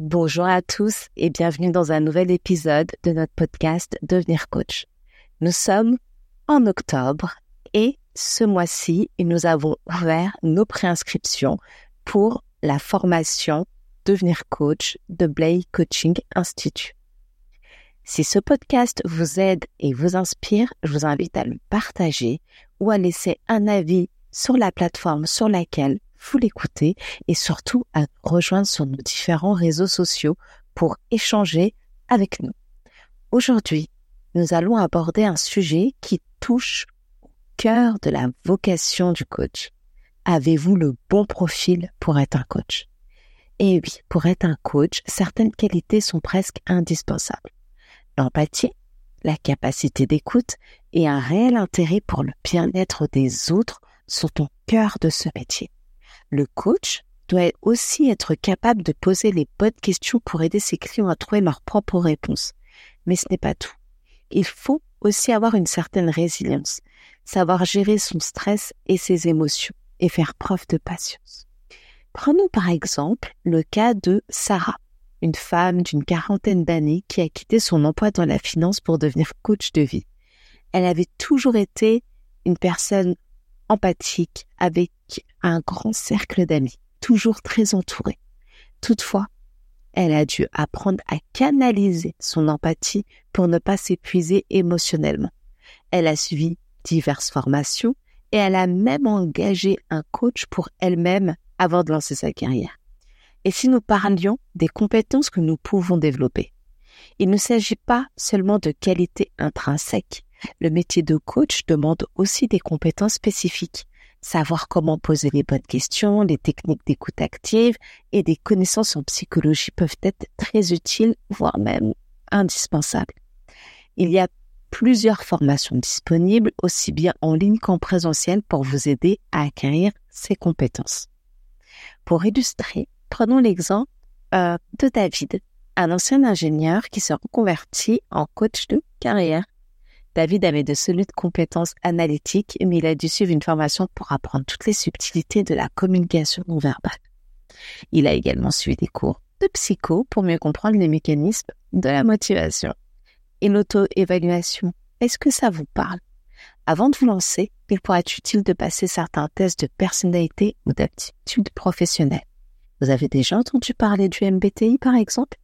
Bonjour à tous et bienvenue dans un nouvel épisode de notre podcast Devenir coach. Nous sommes en octobre et ce mois-ci, nous avons ouvert nos préinscriptions pour la formation Devenir coach de Blake Coaching Institute. Si ce podcast vous aide et vous inspire, je vous invite à le partager ou à laisser un avis sur la plateforme sur laquelle vous l'écoutez et surtout à rejoindre sur nos différents réseaux sociaux pour échanger avec nous. Aujourd'hui, nous allons aborder un sujet qui touche au cœur de la vocation du coach. Avez-vous le bon profil pour être un coach? Et oui, pour être un coach, certaines qualités sont presque indispensables. L'empathie, la capacité d'écoute et un réel intérêt pour le bien-être des autres sont au cœur de ce métier. Le coach doit aussi être capable de poser les bonnes questions pour aider ses clients à trouver leurs propres réponses. Mais ce n'est pas tout. Il faut aussi avoir une certaine résilience, savoir gérer son stress et ses émotions et faire preuve de patience. Prenons par exemple le cas de Sarah, une femme d'une quarantaine d'années qui a quitté son emploi dans la finance pour devenir coach de vie. Elle avait toujours été une personne empathique avec un grand cercle d'amis, toujours très entourée. Toutefois, elle a dû apprendre à canaliser son empathie pour ne pas s'épuiser émotionnellement. Elle a suivi diverses formations et elle a même engagé un coach pour elle-même avant de lancer sa carrière. Et si nous parlions des compétences que nous pouvons développer, il ne s'agit pas seulement de qualités intrinsèques. Le métier de coach demande aussi des compétences spécifiques savoir comment poser les bonnes questions, les techniques d'écoute active et des connaissances en psychologie peuvent être très utiles, voire même indispensables. Il y a plusieurs formations disponibles, aussi bien en ligne qu'en présentiel, pour vous aider à acquérir ces compétences. Pour illustrer, prenons l'exemple euh, de David, un ancien ingénieur qui se reconvertit en coach de carrière. David avait de solides compétences analytiques, mais il a dû suivre une formation pour apprendre toutes les subtilités de la communication non verbale. Il a également suivi des cours de psycho pour mieux comprendre les mécanismes de la motivation. Et l'auto-évaluation, est-ce que ça vous parle? Avant de vous lancer, il pourrait être utile de passer certains tests de personnalité ou d'aptitude professionnelle? Vous avez déjà entendu parler du MBTI par exemple?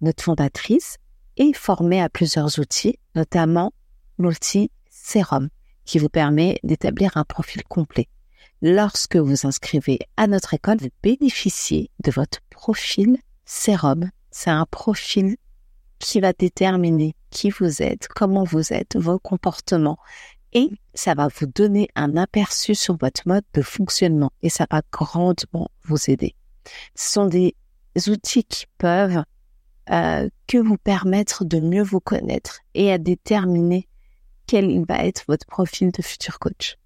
Notre fondatrice est formée à plusieurs outils, notamment l'outil Serum qui vous permet d'établir un profil complet. Lorsque vous inscrivez à notre école, vous bénéficiez de votre profil Serum. C'est un profil qui va déterminer qui vous êtes, comment vous êtes, vos comportements. Et ça va vous donner un aperçu sur votre mode de fonctionnement et ça va grandement vous aider. Ce sont des outils qui peuvent euh, que vous permettre de mieux vous connaître et à déterminer quel va être votre profil de futur coach.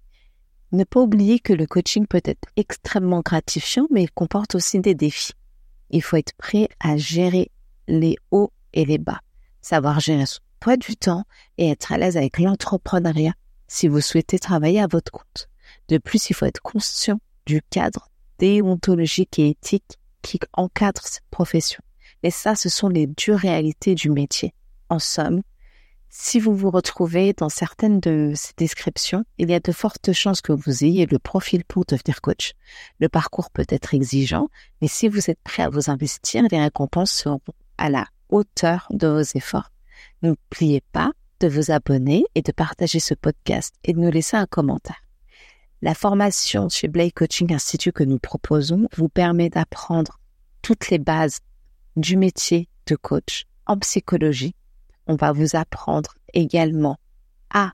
Ne pas oublier que le coaching peut être extrêmement gratifiant, mais il comporte aussi des défis. Il faut être prêt à gérer les hauts et les bas, savoir gérer son poids du temps et être à l'aise avec l'entrepreneuriat si vous souhaitez travailler à votre compte. De plus, il faut être conscient du cadre déontologique et éthique qui encadre cette profession. Et ça, ce sont les dures réalités du métier. En somme, si vous vous retrouvez dans certaines de ces descriptions, il y a de fortes chances que vous ayez le profil pour devenir coach. Le parcours peut être exigeant, mais si vous êtes prêt à vous investir, les récompenses seront à la hauteur de vos efforts. N'oubliez pas de vous abonner et de partager ce podcast et de nous laisser un commentaire. La formation chez Blake Coaching Institute que nous proposons vous permet d'apprendre toutes les bases du métier de coach en psychologie on va vous apprendre également à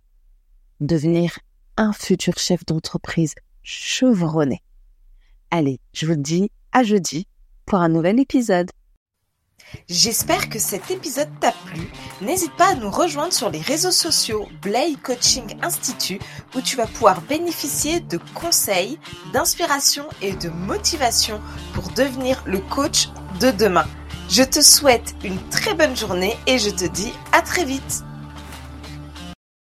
devenir un futur chef d'entreprise chevronné. Allez, je vous dis à jeudi pour un nouvel épisode. J'espère que cet épisode t'a plu. N'hésite pas à nous rejoindre sur les réseaux sociaux Blay Coaching Institute où tu vas pouvoir bénéficier de conseils, d'inspiration et de motivation pour devenir le coach de demain. Je te souhaite une très bonne journée et je te dis à très vite.